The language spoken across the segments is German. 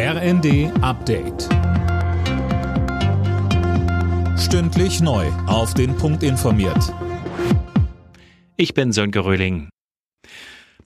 RND Update. Stündlich neu. Auf den Punkt informiert. Ich bin Sönke Röhling.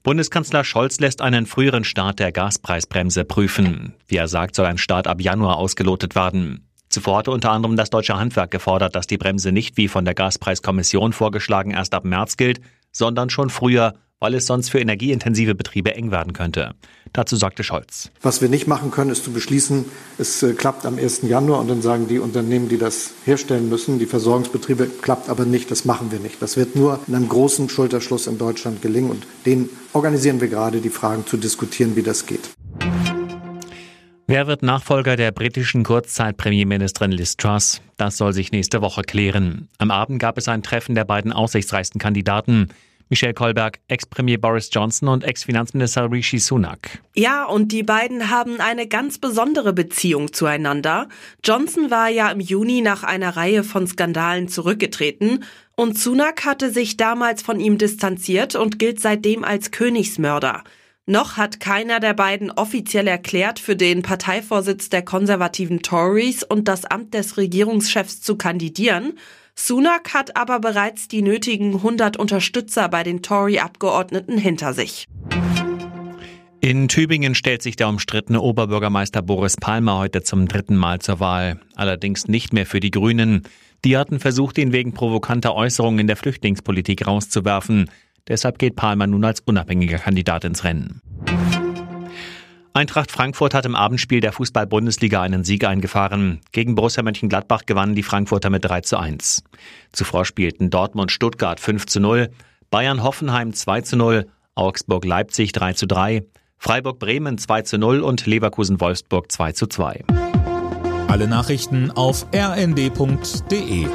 Bundeskanzler Scholz lässt einen früheren Start der Gaspreisbremse prüfen. Wie er sagt, soll ein Start ab Januar ausgelotet werden. Zuvor hatte unter anderem das deutsche Handwerk gefordert, dass die Bremse nicht wie von der Gaspreiskommission vorgeschlagen erst ab März gilt, sondern schon früher weil es sonst für energieintensive Betriebe eng werden könnte. Dazu sagte Scholz. Was wir nicht machen können, ist zu beschließen, es äh, klappt am 1. Januar und dann sagen die Unternehmen, die das herstellen müssen, die Versorgungsbetriebe, klappt aber nicht, das machen wir nicht. Das wird nur in einem großen Schulterschluss in Deutschland gelingen und den organisieren wir gerade, die Fragen zu diskutieren, wie das geht. Wer wird Nachfolger der britischen Kurzzeit-Premierministerin Liz Truss? Das soll sich nächste Woche klären. Am Abend gab es ein Treffen der beiden aussichtsreichsten Kandidaten. Michelle Kolberg, Ex-Premier Boris Johnson und Ex-Finanzminister Rishi Sunak. Ja, und die beiden haben eine ganz besondere Beziehung zueinander. Johnson war ja im Juni nach einer Reihe von Skandalen zurückgetreten und Sunak hatte sich damals von ihm distanziert und gilt seitdem als Königsmörder. Noch hat keiner der beiden offiziell erklärt, für den Parteivorsitz der konservativen Tories und das Amt des Regierungschefs zu kandidieren. Sunak hat aber bereits die nötigen 100 Unterstützer bei den Tory-Abgeordneten hinter sich. In Tübingen stellt sich der umstrittene Oberbürgermeister Boris Palmer heute zum dritten Mal zur Wahl. Allerdings nicht mehr für die Grünen. Die hatten versucht, ihn wegen provokanter Äußerungen in der Flüchtlingspolitik rauszuwerfen. Deshalb geht Palmer nun als unabhängiger Kandidat ins Rennen. Eintracht Frankfurt hat im Abendspiel der Fußball-Bundesliga einen Sieg eingefahren. Gegen Borussia Mönchengladbach gewannen die Frankfurter mit 3 zu 1. Zuvor spielten Dortmund Stuttgart 5 zu 0, Bayern Hoffenheim 2 zu 0, Augsburg Leipzig 3 zu 3, Freiburg Bremen 2 zu 0 und Leverkusen Wolfsburg 2 zu 2. Alle Nachrichten auf rnd.de